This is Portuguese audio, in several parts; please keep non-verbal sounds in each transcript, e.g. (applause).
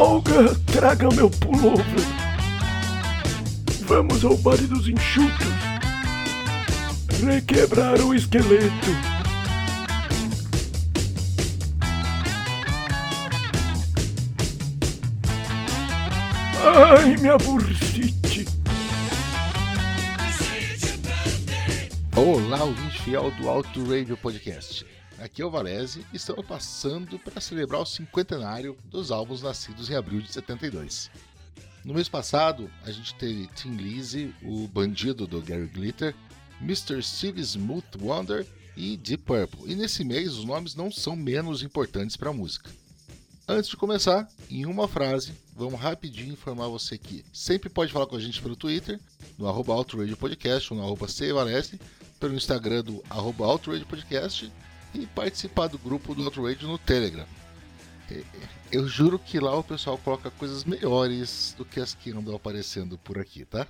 Olga, traga meu pullover. Vamos ao baile dos enxutos. Requebrar o esqueleto. Ai, minha bursite. Olá, ouvinte fiel do Auto Radio Podcast. Aqui é o Valese e estamos passando para celebrar o cinquentenário dos álbuns nascidos em abril de 72. No mês passado, a gente teve Tim Lizzy, o bandido do Gary Glitter, Mr. Steve Smooth Wonder e Deep Purple. E nesse mês, os nomes não são menos importantes para a música. Antes de começar, em uma frase, vamos rapidinho informar você que sempre pode falar com a gente pelo Twitter, no arroba Podcast ou no arroba pelo Instagram do arroba Podcast e participar do grupo do Outrage no Telegram. É, eu juro que lá o pessoal coloca coisas melhores do que as que andam aparecendo por aqui, tá?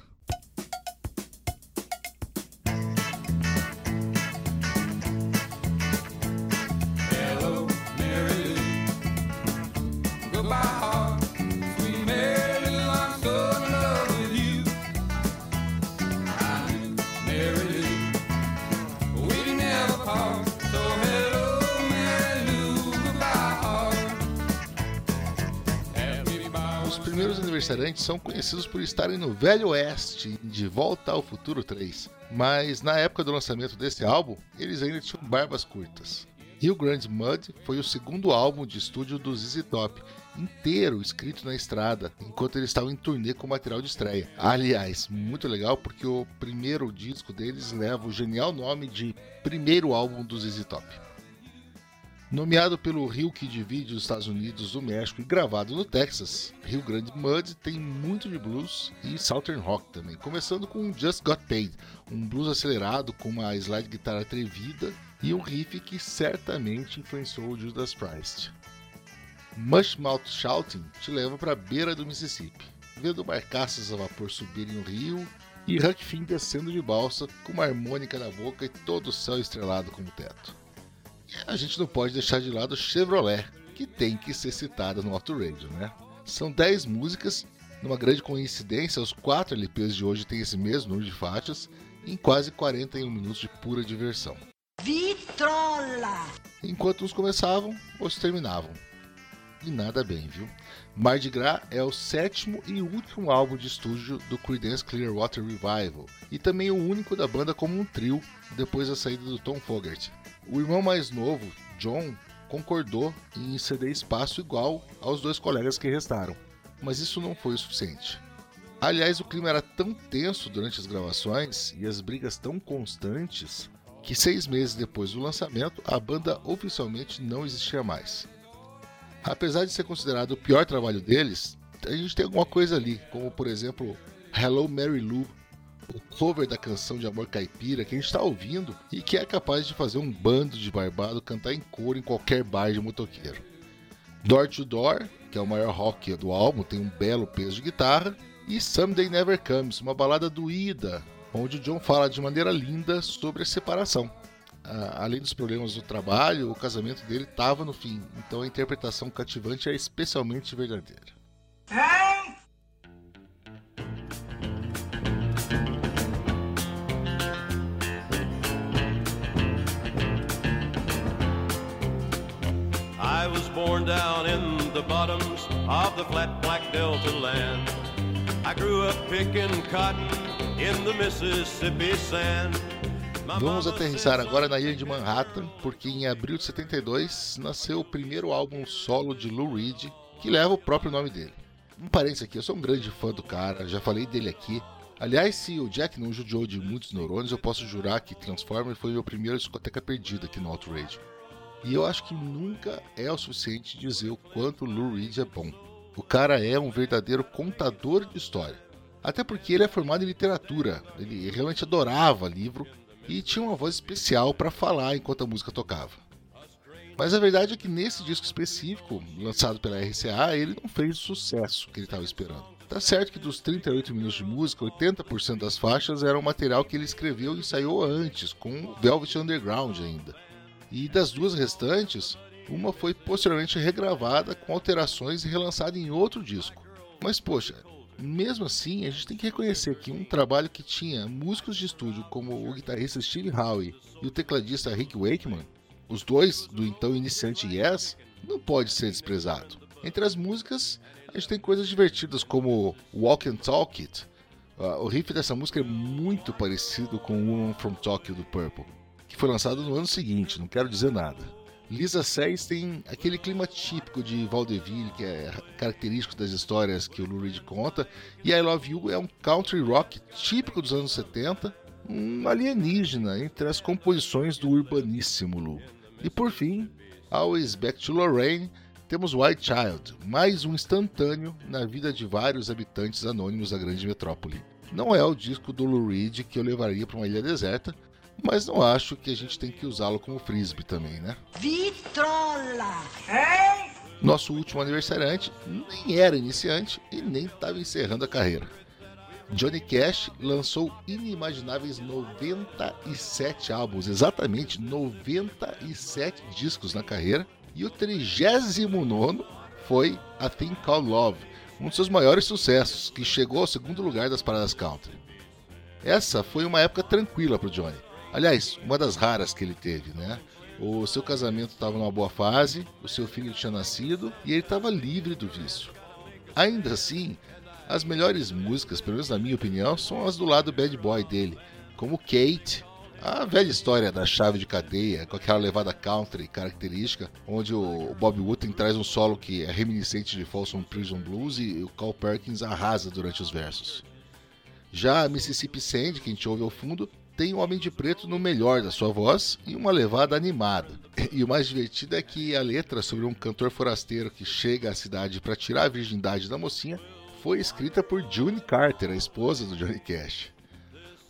Aniversariantes são conhecidos por estarem no Velho Oeste, de Volta ao Futuro 3. Mas na época do lançamento desse álbum, eles ainda tinham barbas curtas. Rio Grande Mud foi o segundo álbum de estúdio do ZZ Top, inteiro escrito na estrada, enquanto eles estavam em turnê com material de estreia. Aliás, muito legal porque o primeiro disco deles leva o genial nome de primeiro álbum do ZZ Top. Nomeado pelo rio que divide os Estados Unidos do México e gravado no Texas, Rio Grande Mud tem muito de blues e southern rock também, começando com Just Got Paid, um blues acelerado com uma slide guitarra atrevida e um riff que certamente influenciou o Judas Priest. Mushmouth Shouting te leva para a beira do Mississippi, vendo barcaças a vapor subirem o rio e Huck Finn descendo de balsa com uma harmônica na boca e todo o céu estrelado como teto a gente não pode deixar de lado Chevrolet, que tem que ser citada no Auto Radio, né? São 10 músicas, numa grande coincidência, os quatro LPs de hoje têm esse mesmo número de faixas, em quase 41 minutos de pura diversão. Vitrola! Enquanto uns começavam, outros terminavam. E nada bem, viu? Mardi Gras é o sétimo e último álbum de estúdio do Creedence Clearwater Revival e também o único da banda como um trio depois da saída do Tom Fogerty. O irmão mais novo, John, concordou em ceder espaço igual aos dois colegas que restaram, mas isso não foi o suficiente. Aliás, o clima era tão tenso durante as gravações e as brigas tão constantes que seis meses depois do lançamento a banda oficialmente não existia mais. Apesar de ser considerado o pior trabalho deles, a gente tem alguma coisa ali, como por exemplo Hello Mary Lou, o cover da canção de amor caipira que a gente está ouvindo e que é capaz de fazer um bando de barbado cantar em coro em qualquer bar de motoqueiro. Door to Door, que é o maior rock do álbum, tem um belo peso de guitarra, e Someday Never Comes, uma balada doída, onde o John fala de maneira linda sobre a separação. além dos problemas do trabalho, o casamento dele estava no fim, então a interpretação cativante é especialmente verdadeira. The bottoms of the flat black delta land. I grew up picking cotton in the Mississippi sand. Vamos aterrissar agora na ilha de Manhattan, porque em abril de 72 nasceu o primeiro álbum solo de Lou Reed, que leva o próprio nome dele. Um parênteses aqui, eu sou um grande fã do cara, já falei dele aqui. Aliás, se o Jack não judiou de muitos neurônios, eu posso jurar que Transformer foi meu primeiro discoteca perdida aqui no Outrage. E eu acho que nunca é o suficiente dizer o quanto Lou Reed é bom. O cara é um verdadeiro contador de história. Até porque ele é formado em literatura, ele realmente adorava livro e tinha uma voz especial para falar enquanto a música tocava. Mas a verdade é que nesse disco específico, lançado pela RCA, ele não fez o sucesso que ele estava esperando. Tá certo que dos 38 minutos de música, 80% das faixas eram material que ele escreveu e ensaiou antes, com Velvet Underground ainda. E das duas restantes, Uma foi posteriormente regravada com alterações e relançada em outro disco. Mas poxa, mesmo assim, a gente tem que reconhecer que um trabalho que tinha músicos de estúdio como o guitarrista Steve Howe e o tecladista Rick Wakeman, os dois do então iniciante Yes, não pode ser desprezado. Entre as músicas, a gente tem coisas divertidas como Walk and Talk It. Uh, o riff dessa música é muito parecido com Woman from Tokyo do Purple, que foi lançado no ano seguinte, não quero dizer nada. Lisa Says tem aquele clima típico de Vaudeville, que é característico das histórias que o Lou Reed conta, e I Love You é um country rock típico dos anos 70, um alienígena entre as composições do urbaníssimo Lou. E por fim, Always Back to Lorraine, temos White Child, mais um instantâneo na vida de vários habitantes anônimos da grande metrópole. Não é o disco do Lou Reed que eu levaria para uma ilha deserta, mas não acho que a gente tem que usá-lo como frisbee também, né? Vitrola! Hein? Nosso último aniversariante nem era iniciante e nem estava encerrando a carreira. Johnny Cash lançou inimagináveis 97 álbuns, exatamente 97 discos na carreira, e o 39 foi A Thing Called Love, um dos seus maiores sucessos, que chegou ao segundo lugar das paradas country. Essa foi uma época tranquila para o Johnny. Aliás, uma das raras que ele teve, né? O seu casamento estava numa boa fase, o seu filho tinha nascido e ele estava livre do vício. Ainda assim, as melhores músicas, pelo menos na minha opinião, são as do lado bad boy dele, como Kate, a velha história da chave de cadeia, com aquela levada country característica, onde o Bob Wooten traz um solo que é reminiscente de Folsom Prison Blues e o Carl Perkins arrasa durante os versos. Já Mississippi Sand, que a gente ouve ao fundo, tem o Homem de Preto no melhor da sua voz e uma levada animada. (laughs) E o mais divertido é que a letra sobre um cantor forasteiro que chega à cidade para tirar a virgindade da mocinha foi escrita por June Carter, a esposa do Johnny Cash.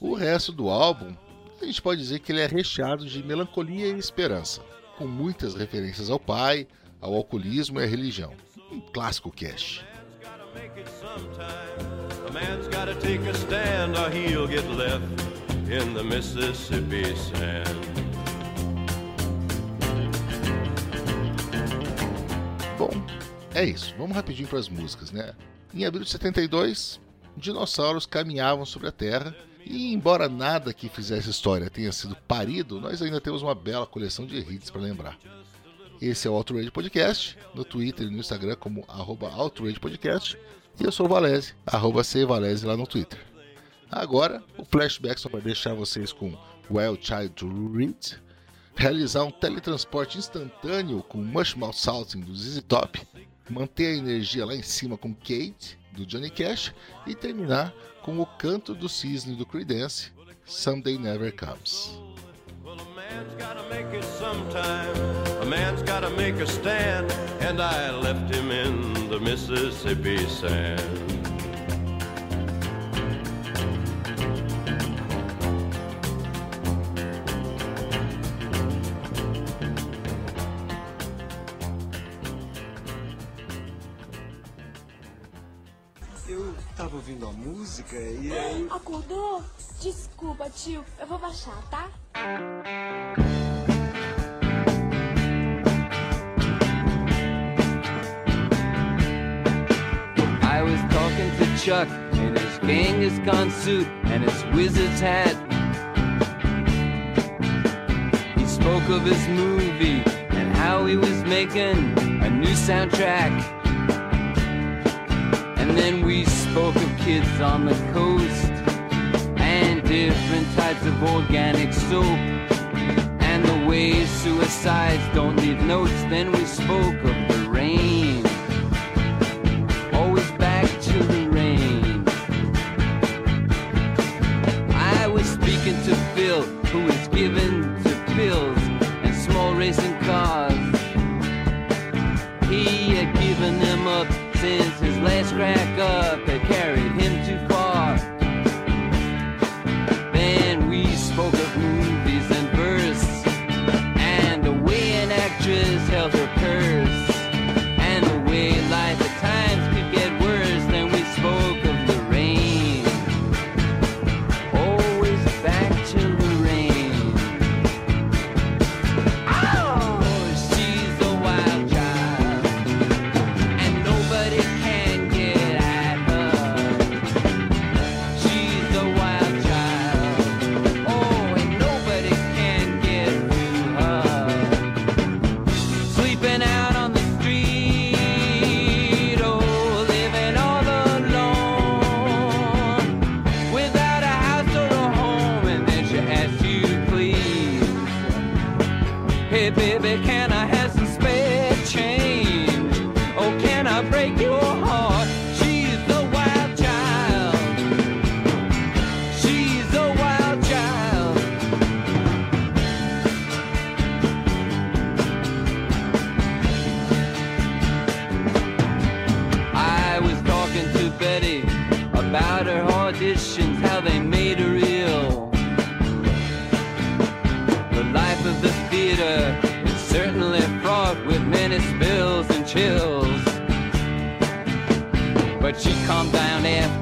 O resto do álbum, a gente pode dizer que ele é recheado de melancolia e esperança, com muitas referências ao pai, ao alcoolismo e à religião. Um clássico Cash. Man's gotta take a stand or he'll get left in the Mississippi sand. Bom, é isso. Vamos rapidinho para as músicas, né? Em abril de 72, dinossauros caminhavam sobre a Terra e, embora nada que fizesse história tenha sido parido, nós ainda temos uma bela coleção de hits para lembrar. Esse é o Outrage Podcast, no Twitter e no Instagram como arroba Outrage Podcast, e eu sou o Valese, arroba Valese lá no Twitter. Agora, o flashback só vai deixar vocês com Wild Child to Read, realizar um teletransporte instantâneo com Mushmouth Salting do ZZ Top, manter a energia lá em cima com Kate do Johnny Cash e terminar com o canto do cisne do Creedence, Someday Never Comes. Tava ouvindo a música e aí. Ah, acordou? Desculpa, tio. Eu vou baixar, tá? I was talking to Chuck in his Genghis suit and his wizard's hat. He spoke of his movie and how he was making a new soundtrack. And then we spoke of kids on the coast and different types of organic soap and the way suicides don't leave notes. Then we spoke of the rain, how they made her ill. The life of the theater is certainly fraught with many spills and chills. But she calmed down after.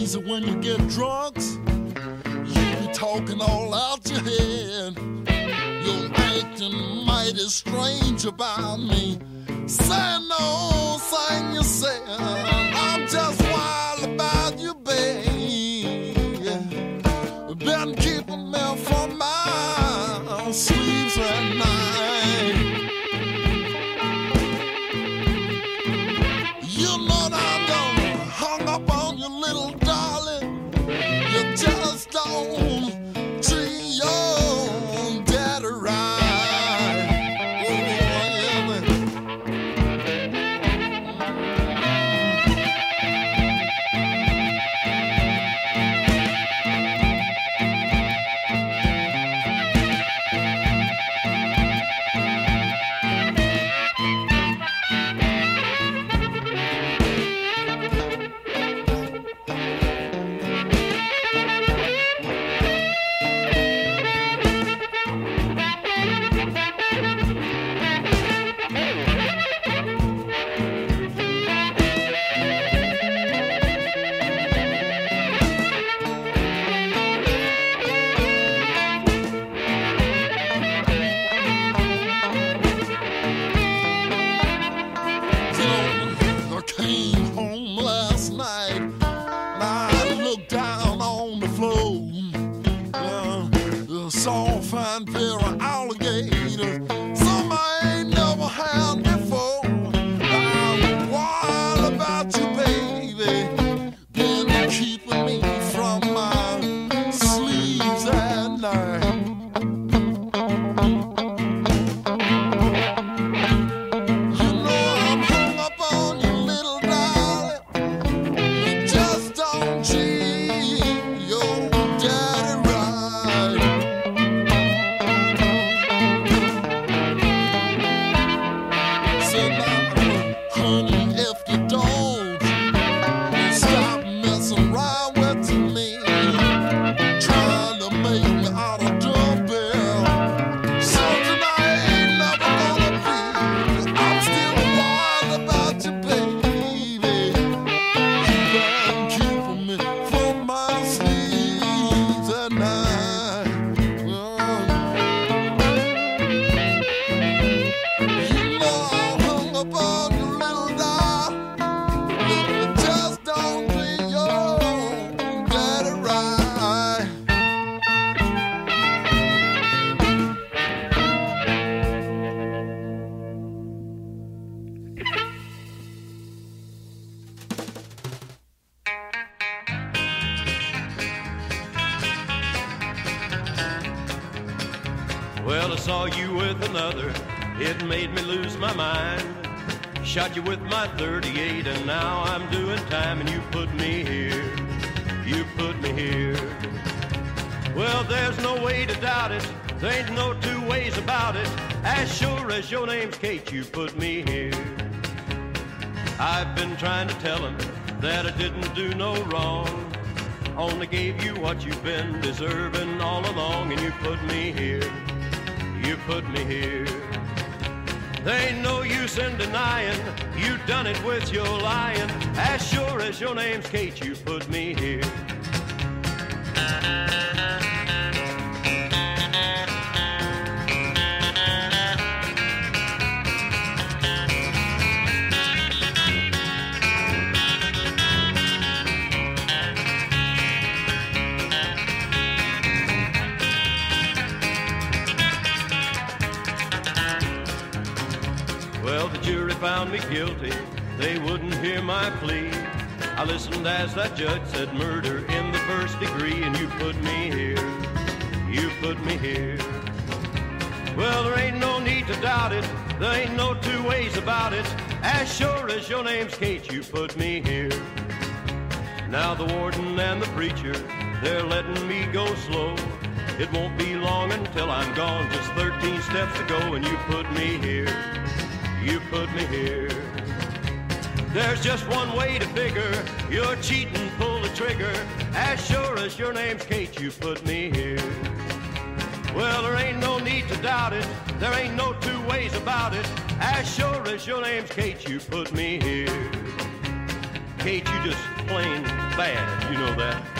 crazy when you get drunk. You be talking all out your head. You're acting mighty strange about me. Say no, sign yourself. I'm just wild about you, babe. As sure as your name's Kate, you put me here. I've been trying to tell him that I didn't do no wrong. Only gave you what you've been deserving all along, and you put me here. You put me here. There ain't no use in denying you done it with your lying. As sure as your name's Kate, you put me here. Found me guilty. They wouldn't hear my plea. I listened as that judge said murder in the first degree, and you put me here. You put me here. Well, there ain't no need to doubt it. There ain't no two ways about it. As sure as your name's Kate, you put me here. Now the warden and the preacher, they're letting me go slow. It won't be long until I'm gone, just 13 steps to go, and you put me here. You put me here. There's just one way to figure you're cheating, pull the trigger. As sure as your name's Kate, you put me here. Well, there ain't no need to doubt it. There ain't no two ways about it. As sure as your name's Kate, you put me here. Kate, you just plain bad, you know that.